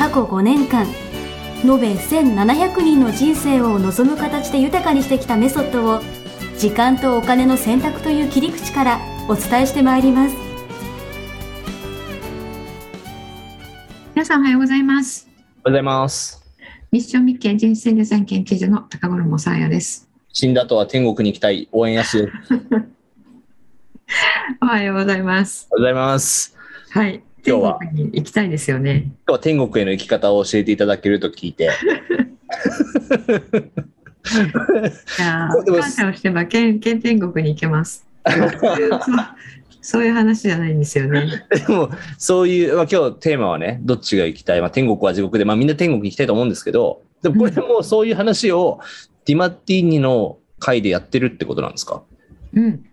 過去5年間延べ1700人の人生を望む形で豊かにしてきたメソッドを時間とお金の選択という切り口からお伝えしてまいります皆さんおはようございますおはようございます。ミッションミッケ人生デザイン研究所の高頃もさあやです死んだ後は天国に行きたい応援やす。おはよおはようございますうございます。はい今日は天国に行きたいですよね。今日は天国への生き方を教えていただけると聞いて。いや感謝をしてばけんけん天国に行けます。そういう話じゃないんですよね。でも、そういう、まあ、今日テーマはね、どっちが行きたい、まあ、天国は地獄で、まあ、みんな天国に行きたいと思うんですけど、でもこれでもうそういう話をディマッティーニの回でやってるってことなんですか？うん。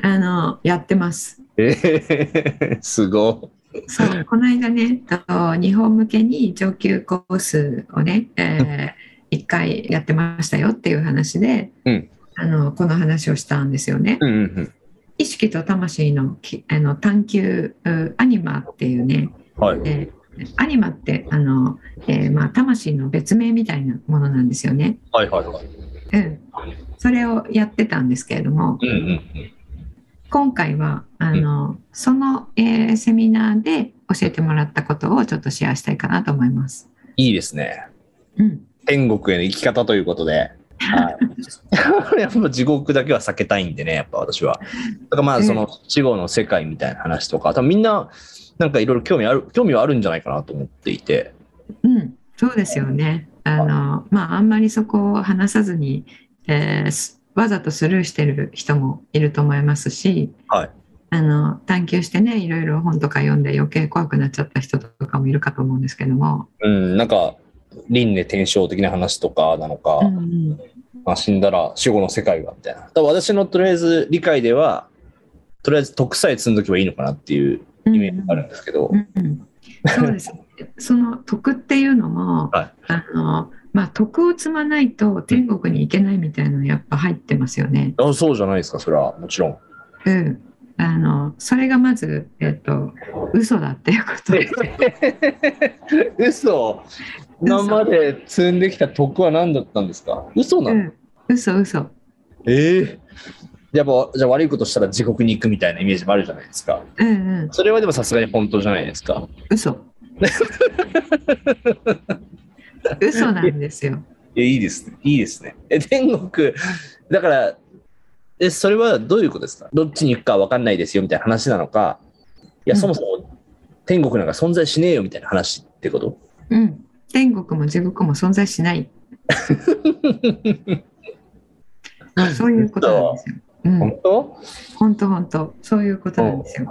あのやってます。えー、すごそうこの間ねと日本向けに上級コースをね、えー、1回やってましたよっていう話で、うんあのこの話をしたんですよねい。。うんうん意識と魂のきあの探求うアニマっていうね、うん。はい。えーアニマってあの、えーまあ、魂の別名みたいなものなんですよね。はいはいはい。うん、それをやってたんですけれどもうんうん今回はあの、その、えーセミナーで教えてもらったことをちょっとシェアしたいかなと思います。いいですね。うん、天国への生き方ということで。はい、やっぱ地獄だけは避けたいんでね、やっぱ私は。だからまあ、その死後の世界みたいな話とか、多分みんな、なんかいろいろ興味ある、興味はあるんじゃないかなと思っていて。うん、そうですよね。あのまああんまりそこを話さずに、えーすわざとスルーしてる人もいると思いますし、はいあの探求してねいろいろ本とか読んで余計怖くなっちゃった人とかもいるかと思うんですけども、うん、なんか、輪廻転生的な話とかなのか、うんうんまあ、死んだら死後の世界がみたいな。だ私のとりあえず理解では、とりあえず徳さえ積んどけばいいのかなっていうイメージがあるんですけどう。んうんそうです。その徳っていうのも、はいあのまあ徳を積まないと天国に行けないみたいなのやっぱ入ってますよね。あそうじゃないですか、それはもちろん。うん。あのそれがまずえっと嘘だっていうことで。嘘？今まで積んできた徳は何だったんですか？嘘なの、うん。嘘嘘。ええやっぱじゃあ悪いことしたら地獄に行くみたいなイメージもあるじゃないですか。うんうん。それはでもさすがに本当じゃないですか。嘘。嘘なんですよ。えいいですね。いいですね。え、天国、だから、え、それはどういうことですか？どっちに行くか分かんないですよみたいな話なのか、いや、うんそもそも天国なんか存在しねえよみたいな話ってこと？うん。天国も地獄も存在しない。そういうことなんですよ。うん本。当？本当本当そういうことなんですよ。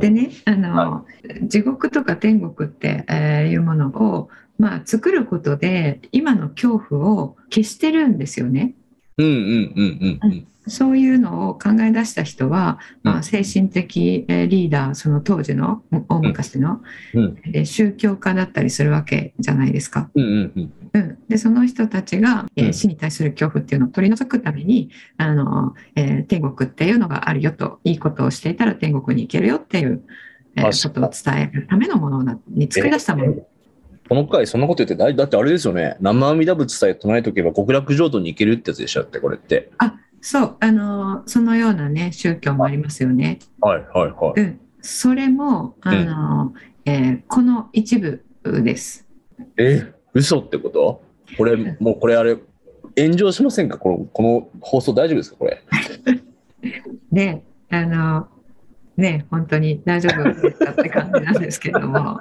でねあの、地獄とか天国って、えーいうものを、まあ、作ることで今の恐怖を消してるんですよね。うんうんうんうんうん。そういうのを考え出した人は、まあ、うん精神的えーリーダーその当時の大昔の、うんえー宗教家だったりするわけじゃないですか。うんうんうん。うん、でその人たちが、えーうん死に対する恐怖っていうのを取り除くためにあの、えー天国っていうのがあるよといいことをしていたら天国に行けるよっていう、えーことを伝えるためのものなに作り出したもの。この回そんなこと言ってだだってあれですよね。生阿弥陀仏さえ唱えとけば極楽浄土に行けるってやつでしょって、これって。そうあのそのようなね宗教もありますよね。はいはいはい。うん、それもあの、えーこの一部です。え、嘘ってこと？これ、もうこれあれ、炎上しませんか？このこの放送大丈夫ですか？これ。で あのね本当に大丈夫ですかって感じなんですけれども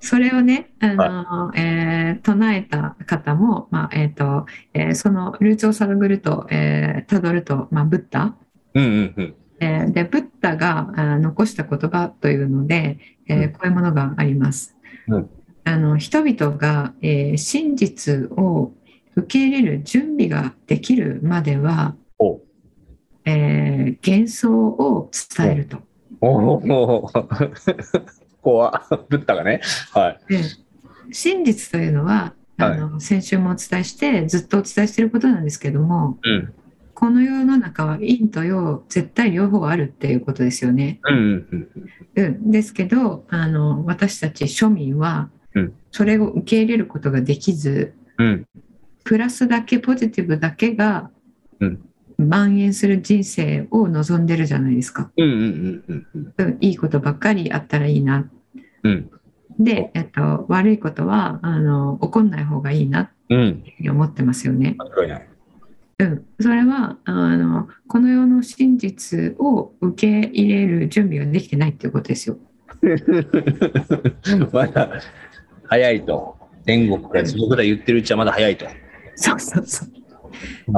それをねあの、えー唱えた方も、まあえーとえーそのルーツを探ると、えー、辿ると、まあ、ブッダ、うんうんうん。えーでブッダがあー残した言葉というので、えーうん。こういうものがあります。うん。あの人々が、えー真実を受け入れる準備ができるまでは、お。えー幻想を伝えると。お。お怖っブッダがね。はい。で真実というのはあの、先週もお伝えしてずっとお伝えしていることなんですけどもうん。この世の中は陰と陽絶対両方あるっていうことですよね。うんうんうん、ですけどあの私たち庶民はうんそれを受け入れることができずうん。うん。プラスだけポジティブだけがうん蔓延する人生を望んでるじゃないですか。うんうんうんうんうん、いいことばっかりあったらいいな。うん。で、えっと、悪いことはあの起こんない方がいいなっうん。て思ってますよね。うん、それはあのこの世の真実を受け入れる準備ができてないっていうことですよ。まだ早いと。天国から地獄だ言ってるうちはまだ早いと。そうそうそう。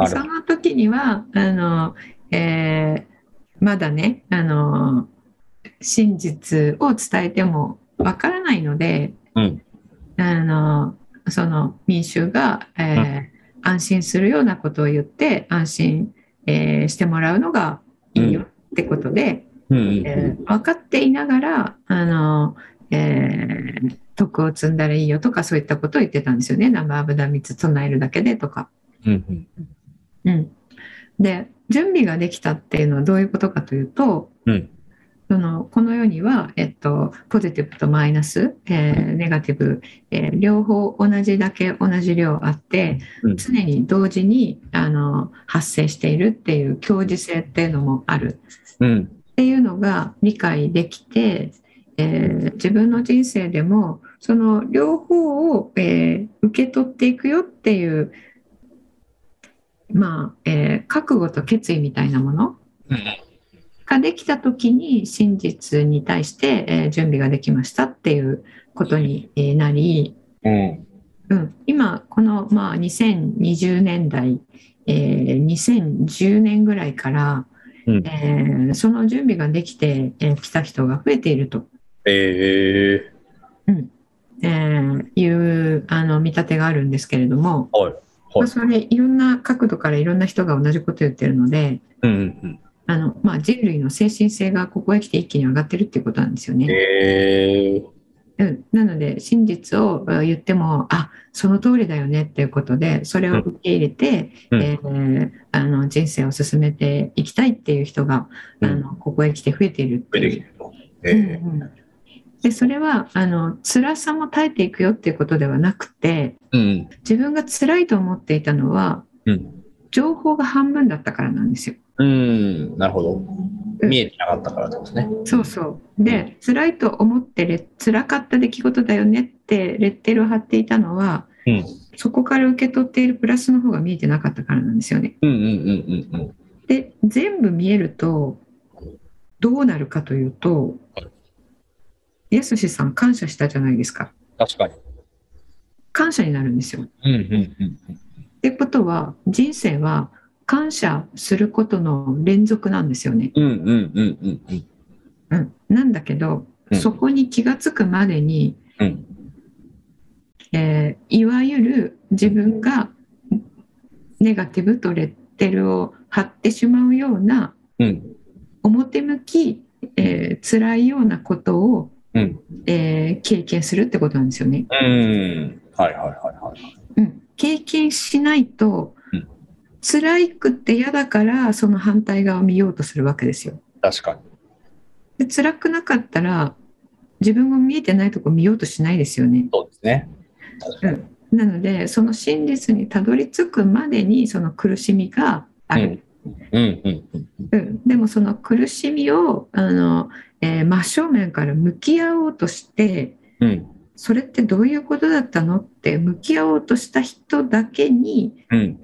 その時にはあの、えーまだねあの真実を伝えてもわからないのでうん。あのその民衆が、えー安心するようなことを言って安心、えーしてもらうのがいいよってことで、うん。うんえー分かっていながらあの、えー徳を積んだらいいよとかそういったことを言ってたんですよね。生阿弥陀蜜唱えるだけでとか。うん。うん。うん、で準備ができたっていうのはどういうことかというと、うんそのこの世には、えっと、ポジティブとマイナス、えーネガティブ、えー両方同じだけ同じ量あってうん。常に同時にあの発生しているっていう共時性っていうのもある。うん。っていうのが理解できて、えー自分の人生でもその両方を、えー受け取っていくよっていうまあ、えー覚悟と決意みたいなもの。うんができた時に真実に対して、えー準備ができましたっていうことにえーなり、うん。うん、今この、まあ、2020年代、えー2010年ぐらいから、うん。えーその準備ができてき、えー来た人が増えていると、ええーいうあの見立てがあるんですけれども、ー、はい。まあ、それいろんな角度からいろんな人が同じこと言ってるのでうんうんあの、まあ、人類の精神性がここへ来て一気に上がってるっていうことなんですようん。ね。えー、うん、なので真実をあ言ってもあその通りだよねっていうことでそれを受け入れて、うんえーあの人生を進めていきたいっていう人が、うんあのここへ来て増えているっていう。出てきてると。うんえうんでそれはあの辛さも耐えていくよっていうことではなくてー、うん自分が辛いと思っていたのはうん。情報が半分だったからなんですよ。うん、なるほど。うん見えてなかったからってことですね。そうそう。で、辛いと思ってれ、辛かった出来事だよねってレッテルを貼っていたのは、うんそこから受け取っているプラスの方が見えてなかったからなんですよね。うんうんうんうんうん。で、全部見えると、どうなるかというと、やすしさん感謝したじゃないですか。確かに。感謝になるんですよ。うんうんうんってことは、人生は感謝することの連続なんですよね。うん。うんうんうんうんうん。うん。なんだけど、うんそこに気がつくまでに、うんえーいわゆる自分がネガティブとレッテルを貼ってしまうようなうん表向き、えー辛いようなことを、うん。えー経験するってことなんですよね。うん。はいはいはいはい。うん、経験しないと、うん辛いくって嫌だからその反対側を見ようとするわけですよ。確かに。で辛くなかったら自分が見えてないとこ見ようとしないですよね。そうですね。確かに。なのでその真実にたどり着くまでにその苦しみがある、うんうんうん。うんでもその苦しみをあの、えー真正面から向き合おうとしてうんそれってどういうことだったのって向き合おうとした人だけにうん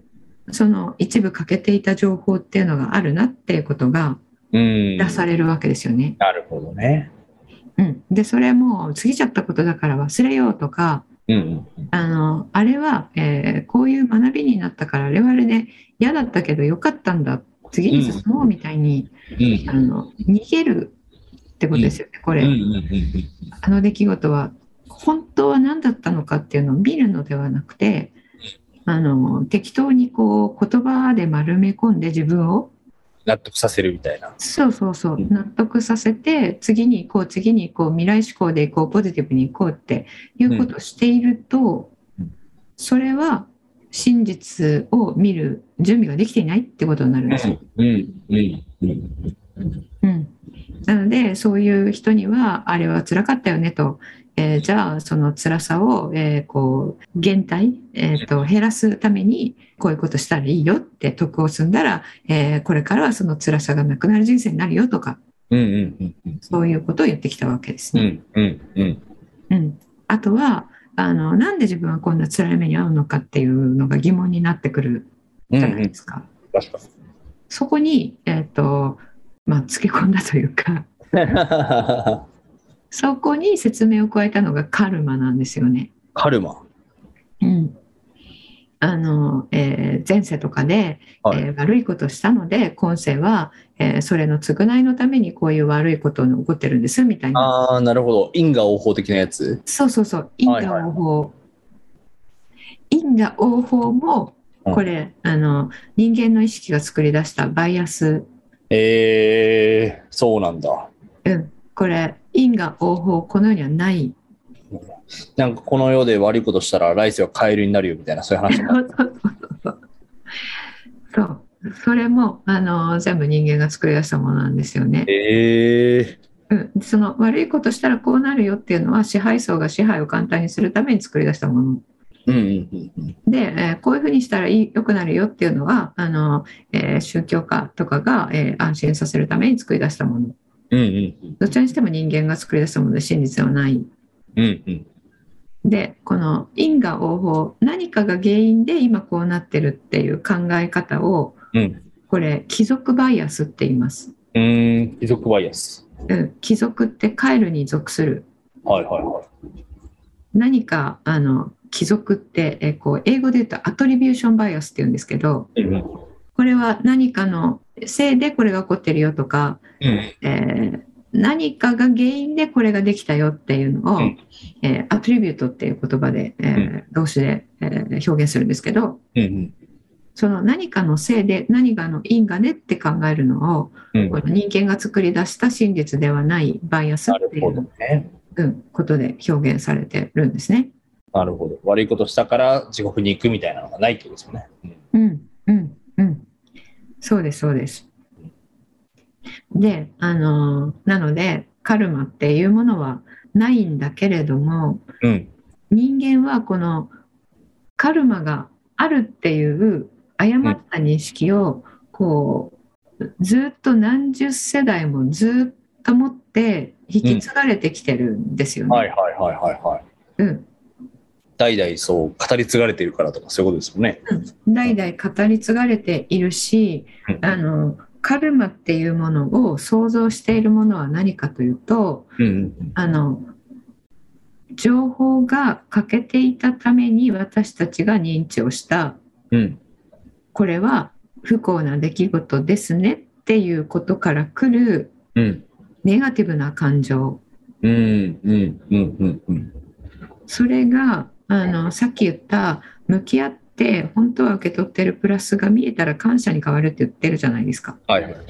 その一部欠けていた情報っていうのがあるなっていうことがうん。出されるわけですよね。なるほどね。うん、でそれもう過ぎちゃったことだから忘れようとかうんうんあのあれは、えーこういう学びになったからあれはあれで嫌だったけどよかったんだ。次に進もうみたいに、うん。あの逃げるってことですよねこれ、あの出来事は。本当は何だったのかっていうのを見るのではなくてあの適当にこう言葉で丸め込んで自分を納得させるみたいな。そうそうそう納得させて次に行こう次に行こう未来志向で行こうポジティブに行こうっていうことをしていると、うん。それは真実を見る準備ができていないってことになるんです。よ。うん、うん、うん。うん、なのでそういう人にはあれは辛かったよねと、えーじゃあその辛さを、えーこう減退、えーと減らすためにこういうことしたらいいよって徳を積んだら、えーこれからはその辛さがなくなる人生になるよとかうん、うん、うん。そういうことを言ってきたわけですね。うん、うん、うん。うん、あとはあのなんで自分はこんな辛い目に遭うのかっていうのが疑問になってくるうん、じゃなうん。いですか。確かそこに、えーとまあ、つけ込んだというかに。そこに説明を加えたのがカルマなんですよね。カルマ。うんあのえー前世とかで、はいえー悪いことをしたので今世は、えーそれの償いのためにこういう悪いことが起こってるんですみたいなああ、なるほど。因果応報的なやつ？そうそうそう因果応報、因果応報もうんこれ、あの人間の意識が作り出したバイアス、えー、そうなんだ。うん、これ因果応報この世にはない。なんかこの世で悪いことしたら来世はカエルになるよみたいな、そういう話も。そうそうそう。そう。それもあの全部人間が作り出したものなんですよね。えうん、その悪いことしたらこうなるよっていうのは支配層が支配を簡単にするために作り出したもの。ー、うんうんうん。で、えーこういうふうにしたらいい良くなるよっていうのはあの、えー宗教家とかが、えー安心させるために作り出したものうん。うんうんどちらにしても人間が作り出したもので真実ではないうん。うんうん。でこの因果応報何かが原因で今こうなってるっていう考え方をうん。これ貴族バイアスって言います、うーん、貴族バイアス。うん、貴族ってカエルに属するはいはいは何かあの貴族って、えーこう英語で言うとアトリビューションバイアスって言うんですけどい。うんこれは何かのせいでこれが起こってるよとか、うん。えー何かが原因でこれができたよっていうのを、うんえーアトリビュートっていう言葉で、えー動詞で、えー表現するんですけどうんうん。その何かのせいで何かの因果でって考えるのをうんこの人間が作り出した真実ではないバイアスっていう、ね。うんことで表現されてるんですね。なるほど。悪いことしたから地獄に行くみたいなのがないってことですよね。うんうん、うん、うん。そうです、そうです。で、あの、なので、カルマっていうものはないんだけれども、うん。人間はこのカルマがあるっていう誤った認識を、こう、ずっと何十世代もずっと持って引き継がれてきてるんですよね。はいはいはいはいはい。うん代々そう語り継がれているからとかそういうことですよね。代々語り継がれているし、うんあのカルマっていうものを想像しているものは何かというとうんうんあの情報が欠けていたために私たちが認知をしたうん。うん。これは不幸な出来事ですねっていうことから来るうん。ネガティブな感情うんうんうんうんうん。それがあのさっき言った向き合って本当は受け取ってるプラスが見えたら感謝に変わるって言ってるじゃないですか。はいはいはい。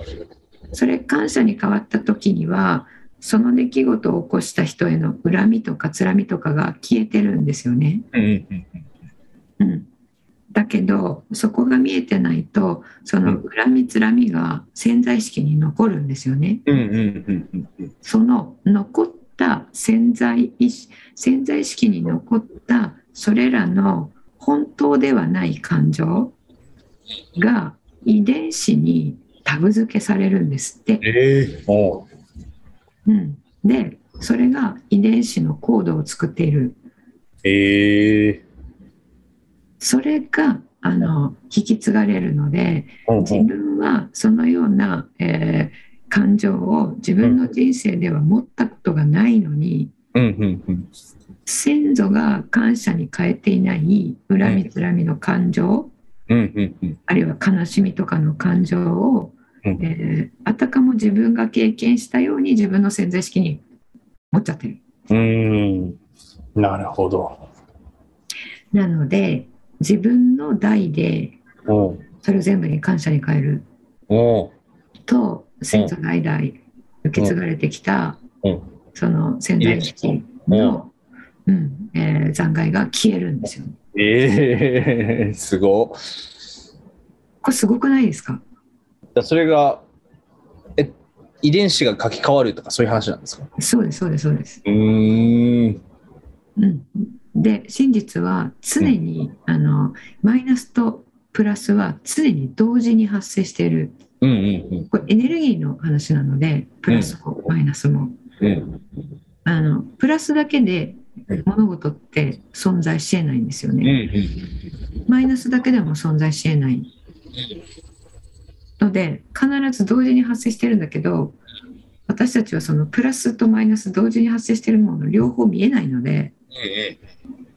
それ感謝に変わった時にはその出来事を起こした人への恨みとかつらみとかが消えてるんですよね。うんうんうん、だけどそこが見えてないとその恨みつらみが潜在意識に残るんですよね。うんうんうんうんうんその残った潜在意識潜在意識に残ったそれらの本当ではない感情が遺伝子にタグ付けされるんですって。ええおう。うん、でそれが遺伝子のコードを作っている。ええそれがあの引き継がれるのでうん。自分はそのような、えー感情を自分の人生では持ったことがないのに、うんうんうん。先祖が感謝に変えていない恨みつらみの感情、うんうんうん。あるいは悲しみとかの感情を、うん。えーあたかも自分が経験したように自分の潜在意識に持っちゃってる。うーん。なるほど。なので自分の代でそれを全部に感謝に変える。と先祖代々受け継がれてきたうん。その潜在意識の、うん。えー残骸が消えるんですよ。ええすごっ。これすごくないですか？それが、え、遺伝子が書き換わるとかそういう話なんですか？そうですそうですそうです。うーん。うん、で真実は常に、あのマイナスとプラスは常に同時に発生しているうんうんこれエネルギーの話なのでプラスもマイナスも。うん。うん。あのプラスだけで物事って存在しえないんですようんうね。ん。マイナスだけでも存在しえないので必ず同時に発生してるんだけど私たちはそのプラスとマイナス同時に発生しているもの両方見えないので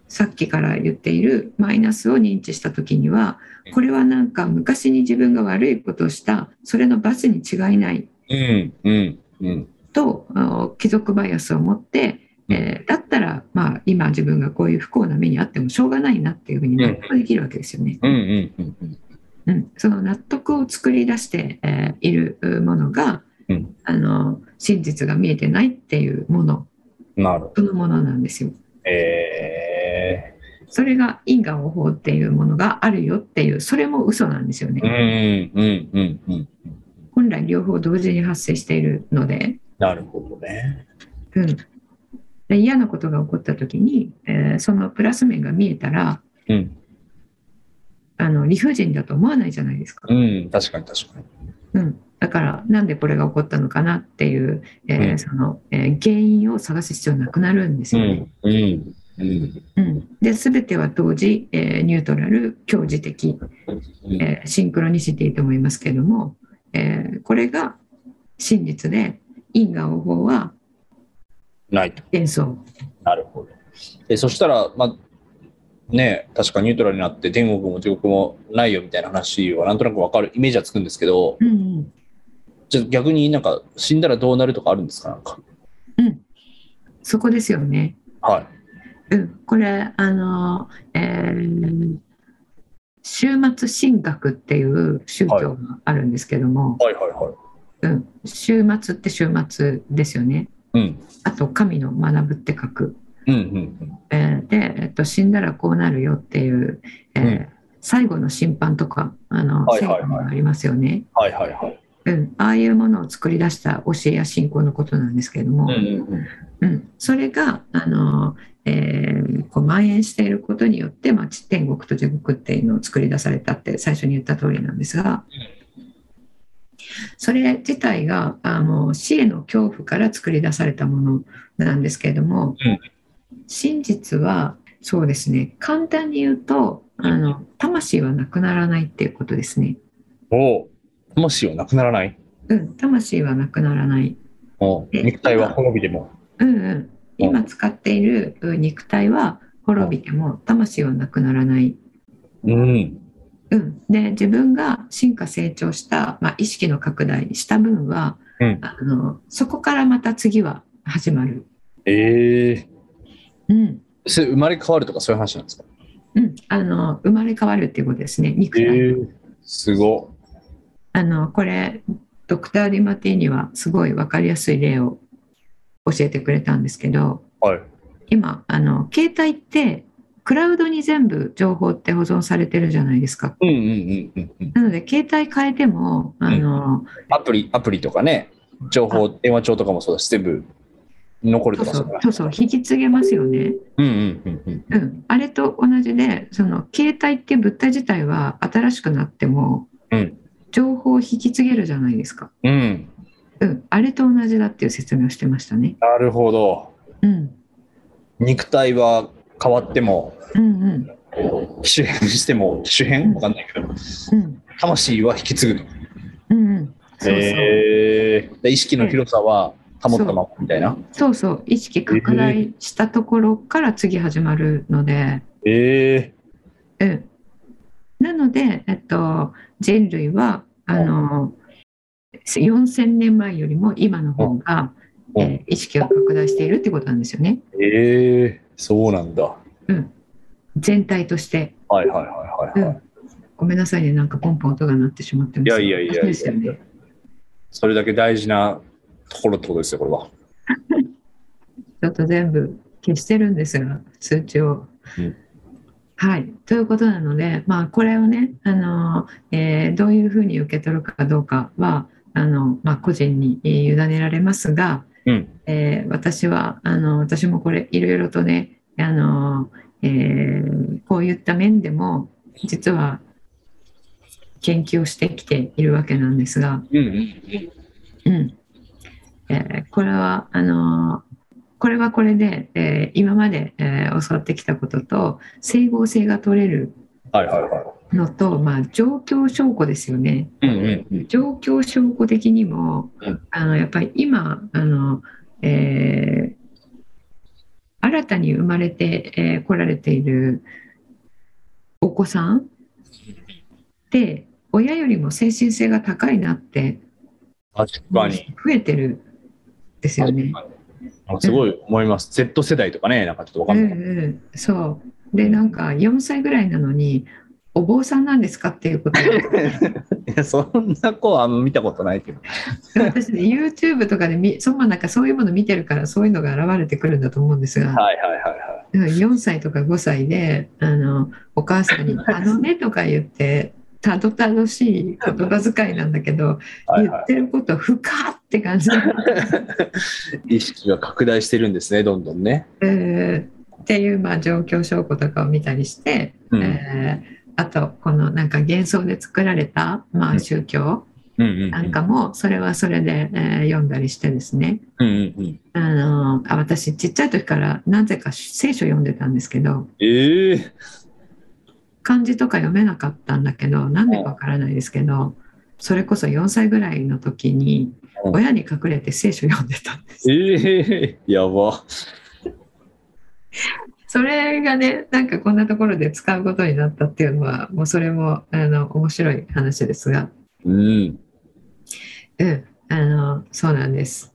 さっきから言っているマイナスを認知した時にはこれはなんか昔に自分が悪いことをしたそれの罰に違いないうんうんうん。とあ貴族バイアスを持って、えーだったら、まあ、今自分がこういう不幸な目にあってもしょうがないなっていうふうに納得できるわけですよね。うんうんうんうん、その納得を作り出して、えーいるものが、うんあの真実が見えてないっていうもの。そのものなんですよ。えそれが因果応報っていうものがあるよっていうそれも嘘なんですよね。んうんうんうん。本来両方同時に発生しているので。なるほどね。うん、で嫌なことが起こった時に、えーそのプラス面が見えたらうん。あの理不尽だと思わないじゃないですか、うん。確かに確かに。うん、だからなんでこれが起こったのかなっていう、えーうんそのえー原因を探す必要なくなるんですよね。うんうんうんうんで全ては同時、えーニュートラル強磁的、うん。えーシンクロニシティと思いますけども、えーこれが真実で因果応報はないと。幻想。なるほど。えそしたら、まあ、ね確かニュートラルになって天国も地獄もないよみたいな話はなんとなく分かるイメージはつくんですけど、うんうんじゃあ逆になんか死んだらどうなるとかあるんですか？なんか。うん、そこですよね。はい。うん、これあの、えー終末神学っていう宗教があるんですけども、はいはいはい。うん、終末って終末ですよね。うん。あと神の学ぶって書く。うんうんえーで、えっと、死んだらこうなるよっていう、えーうん最後の審判とかあの、はいはいはい聖書がありますよね、はいはいはい。うん。ああいうものを作り出した教えや信仰のことなんですけれども、うんうんうん、それがあの、えーこう蔓延していることによって、まあ、ち天国と地獄っていうのを作り出されたって最初に言った通りなんですがそれ自体があの死への恐怖から作り出されたものなんですけれども、うん真実はそうですね簡単に言うとあの魂はなくならないっていうことですね。おう魂はなくならない？うん、魂はなくならない。お肉体は滅びても。うんうん、今使っている肉体は滅びても魂はなくならない。うん。うん、で自分が進化成長した、まあ、意識の拡大した分は、うん。あのそこからまた次は始まる。ええうん。それ生まれ変わるとかそういう話なんですか？うん、あの生まれ変わるっていうことですね。肉え体、えすご。あのこれドクター・ディマティにはすごい分かりやすい例を教えてくれたんですけどはい。今あの携帯ってクラウドに全部情報って保存されてるじゃないですか。うんうんうんうんうん。なので携帯変えてもあの、アプリ、アプリとかね、情報、電話帳とかもそうだし、全部残るとかそううそうそう引き継げますよね。うんうんうんうん。うん、あれと同じでその携帯って物体自体は新しくなってもうん情報を引き継げるじゃないですか。うん。うん、あれと同じだっていう説明をしてましたね。なるほど。うん、肉体は変わっても、うん、うん、機種変しても、機種変わかんないけど、うん、魂は引き継ぐと。うん、うん、そうそう。意識の広さは保ったままみたいな？そう。そう意識拡大したところから次始まるので、ええうん、なので、えっと、人類はあの4000年前よりも今の方が、うんえー意識が拡大しているってことなんですよね。ええそうなんだ。うん、全体として。はいはいはいはい、はいうん、ごめんなさいね、なんかポンポン音が鳴ってしまってます。いやいやいやいやですよね。それだけ大事なところってことですよ、これは。ちょっと全部消してるんですが、数値を。うんはい。ということなので、まあ、これをね、あの、えーどういうふうに受け取るかどうかは、あの、まあ、個人にえー委ねられますが、うん。えー私は、あの、私もこれ、いろいろとね、あの、えーこういった面でも、実は、研究をしてきているわけなんですが、うんうん。うんえーこれはあのーこれはこれで、えー今まで、えー教わってきたことと整合性が取れるはいはいはのと、まあ、状況証拠ですよね。状況証拠的にも、うんあのやっぱり今あの、えー新たに生まれて、えー来られているお子さんって親よりも精神性が高いなって確かに。増えてるんですよね。あすごい思います。Z 世代とかね、なんかちょっとわかうんんない。うん、そうでなんか4歳ぐらいなのにお坊さんなんですかっていうことを いや、そんな子は見たことないけど。私ね YouTube とかで見そ,、まあ、なんかそういうもの見てるからそういうのが現れてくるんだと思うんですが、はいはいはいはい。4歳とか5歳であのお母さんに「あのね」とか言ってたどたどしい言葉遣いなんだけど、はいは言ってること深って感じ、い、意識が拡大してるんですね、どんどんね。えーっていう、まあ、状況証拠とかを見たりして、うんえーあとこのなんか幻想で作られた、まあ、うん宗教。なんかもそれはそれで、えー読んだりしてですね。あのあ私ちっちゃい時からなぜか聖書読んでたんですけどええ漢字とか読めなかったんだけどなんでかわからないですけどそれこそ4歳ぐらいの時にうん親に隠れて聖書読んでたんですええやば。それがねなんかこんなところで使うことになったっていうのはもうそれもあの面白い話ですがうん。うんあのそうなんです。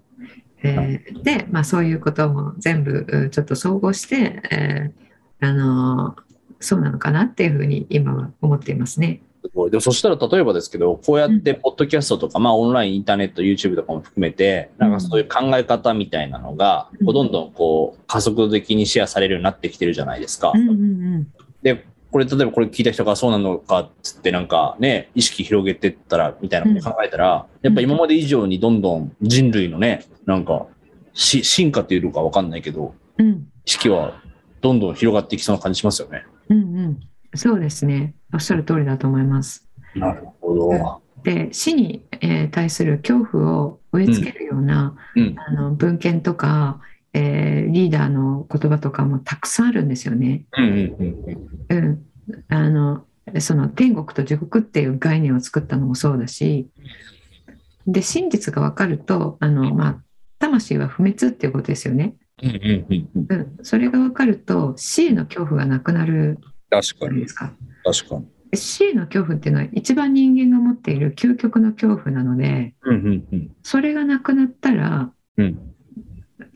えーで、まあ、そういうことも全部うんちょっと総合して、えーあのそうなのかなっていうふうに今は思っていますね。すごいでもそしたら例えばですけど、こうやってポッドキャストとか、まあオンライン、インターネット、YouTube とかも含めて、なんかそういう考え方みたいなのが、うん。こうどんどんこう加速度的にシェアされるようになってきてるじゃないですか。うんうんで、これ例えばこれ聞いた人がそうなのかっつってなんかね、意識広げてったらみたいなこと考えたら、やっぱ今まで以上にどんどん人類のね、なんかし進化っていうのかわかんないけど、うん。うん意識はどんどん広がっていきそうな感じしますよね。うんうん。そうですね。おっしゃる通りだと思います。なるほど。で死に、えー対する恐怖を植え付けるような、うん。あの文献とか、えーリーダーの言葉とかもたくさんあるんですよね。うんうんうんうん、あのその天国と地獄っていう概念を作ったのもそうだしで真実が分かるとあの、まあ、魂は不滅っていうことですよね。うんうんうんうん。うん、それが分かると死への恐怖がなくなるじゃないで。すか？確かに。で死への恐怖っていうのは一番人間が持っている究極の恐怖なのでうんうんうん。それがなくなったらうん。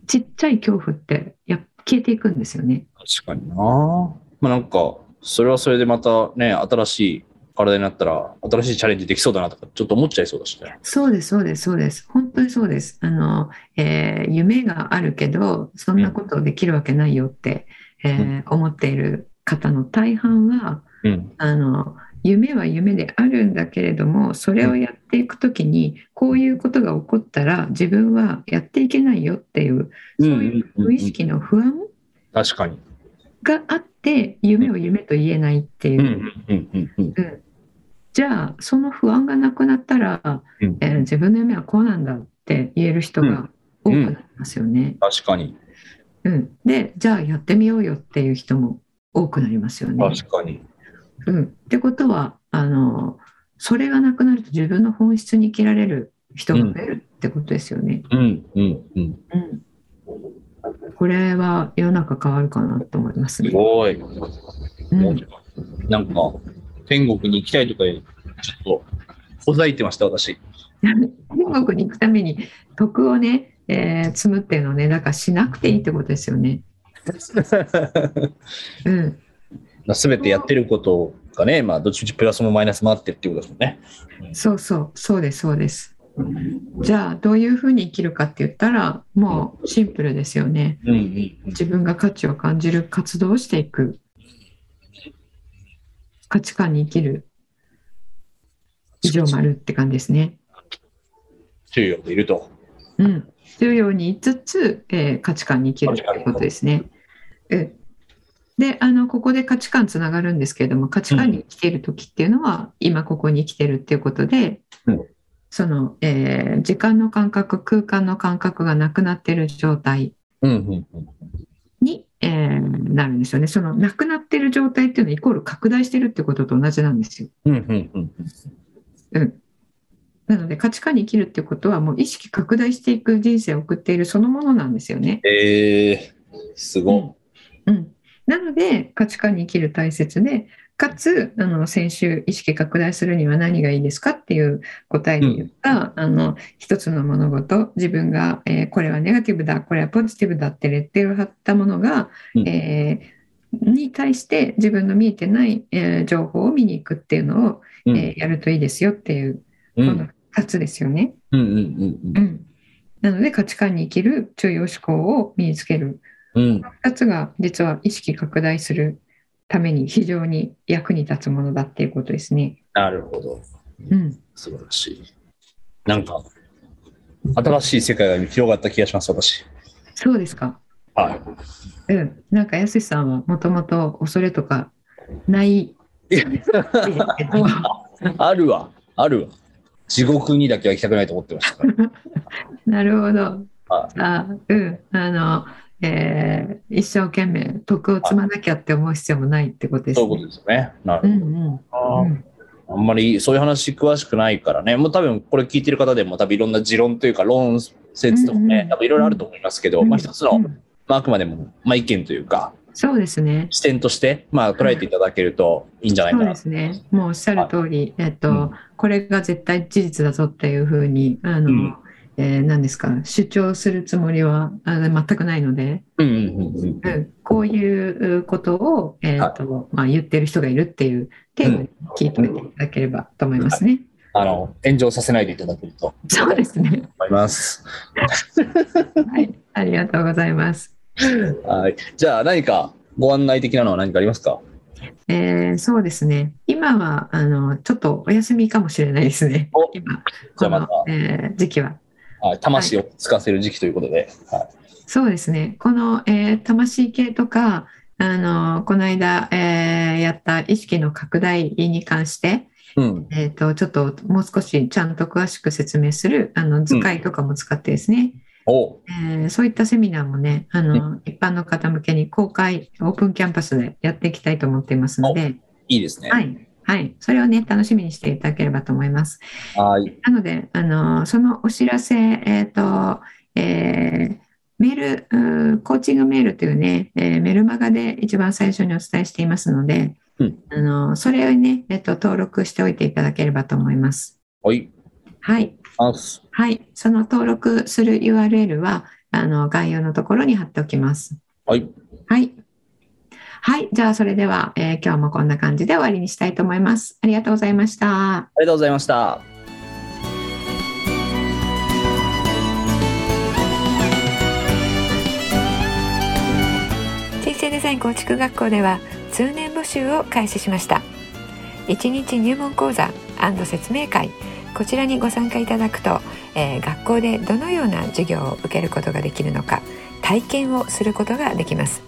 ちっちゃい恐怖ってやっ消えていくんですよね。確かにな。まあなんか、それはそれでまたね、新しい体になったら、新しいチャレンジできそうだなとか、ちょっと思っちゃいそうだしね。そうです、そうです、そうです。本当にそうです。あの、えー夢があるけど、そんなことできるわけないよって、えー思っている方の大半は、うん。あの、夢は夢であるんだけれども、それをやっていくときに、こういうことが起こったら、自分はやっていけないよっていう、そういう無意識の不安確かに。があって、夢を夢と言えないっていうう。んうんうんうん。うんじゃあその不安がなくなったら、うんえー自分の夢はこうなんだって言える人が多くなりますよね。確かに。うんでじゃあやってみようよっていう人も多くなりますよね。確かに。うん、ってことはあのそれがなくなると自分の本質に生きられる人が増えるってことですよね。うんうんうん。うんこれは世の中変わるかなと思いますすね。ごい。うんなんか、天国に行きたいとか、ちょっと、ほざいてました、私。天国に行くために徳をね、えー積むっていうのをねだからしなくていいってことですよね。うん、すべてやってることがね、まあ、どっちみちプラスもマイナスもあってっていうことですもんね。そうそう、そうです、そうです。じゃあ、どういうふうに生きるかって言ったら、もうシンプルですよね。自分が価値を感じる活動をしていく。価値観に生きる。以上丸って感じですね。重要でいると。うん。というように言いつつ、えー価値観に生きるってことですね。うんで、あの、ここで価値観つながるんですけれども、価値観に生きている時っていうのは、今ここに生きてるっていうことで、うんその、えー時間の感覚、空間の感覚がなくなっている状態うんうんうんに、えーなるんですよね。その、なくなっている状態っていうのはイコール拡大してるってことと同じなんですよ。うんうんうんうん。なので、価値観に生きるっていうことは、もう意識拡大していく人生を送っているそのものなんですよね。えー、すごうん、なので価値観に生きる大切でかつあの先週意識拡大するには何がいいですかっていう答えに言った、あの一つの物事自分が、えーこれはネガティブだこれはポジティブだってレッテルを貼ったものが、うん。えーに対して自分の見えてない、えー情報を見に行くっていうのを、い。うん。えーやるといいですよっていうこのうん2つですよね。うんうんうん、なので価値観に生きる中庸思考を身につけるうんうん2つが実は意識拡大するために非常に役に立つものだっていうことですね。なるほど。うん、素晴らしい。なんか、新しい世界が広がった気がします、私。そうですか。はい。うん、なんかやすしさんはもともと恐れとかないですけど、あるわ、あるわ。地獄にだけは行きたくないと思ってましたから。なるほど。はあ、うん、あの、えー一生懸命徳を積まなきゃって思う必要もないってことですそういうことね。ですよね。なるほど。うんうんあんあんまりそういう話詳しくないからね、もう多分これ聞いてる方でも多分いろんな持論というか論説とかね、うんうん多分いろいろあると思いますけど、うんまあ一つの、うんまああくまでも、まあ意見というか、そうですね。視点として、まあ捉えていただけるといいんじゃないかな。そうですね。もうおっしゃる通り、えっと、うんこれが絶対事実だぞっていうふうに、あの、うんえー何ですか、主張するつもりはあ全くないので、うんうんうんこういうことを、えっと、まあ、言ってる人がいるっていう程度に聞いておいていただければと思いますね。あの、炎上させないでいただけるとそうですね。思います。はい。ありがとうございます。はい。じゃあ何かご案内的なのは何かありますか？えーそうですね。今は、あの、ちょっとお休みかもしれないですねお。今、このえー時期は。はい、魂をつかせる時期ということで。はいそうですね。この、えー魂系とか、あの、この間、えーやった意識の拡大に関して、うん。えっと、ちょっともう少しちゃんと詳しく説明する、あの、図解とかも使ってですね、おえーそういったセミナーもね、あの、一般の方向けに公開、オープンキャンパスでやっていきたいと思っていますので、いいですね。はい。はい。それをね、楽しみにしていただければと思います。はい。なので、あの、そのお知らせ、えっ、と、えーメール、コーチングメールというね、えーメルマガで一番最初にお伝えしていますので、うんあの、それをね、えっ、と、登録しておいていただければと思います。はい。はい。はい。その登録する URL は、あの、概要のところに貼っておきます。はい。はい。はい。じゃあ、それでは、えー今日もこんな感じで終わりにしたいと思います。ありがとうございました。ありがとうございました。人生デザイン構築学校では通年募集を開始しました1日入門講座説明会こちらにご参加いただくと、えー学校でどのような授業を受けることができるのか体験をすることができます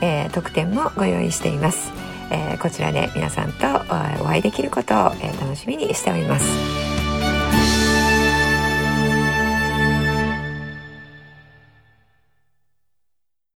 えー特典もご用意しています、えーこちらで皆さんとお会いできることを、え楽しみにしております。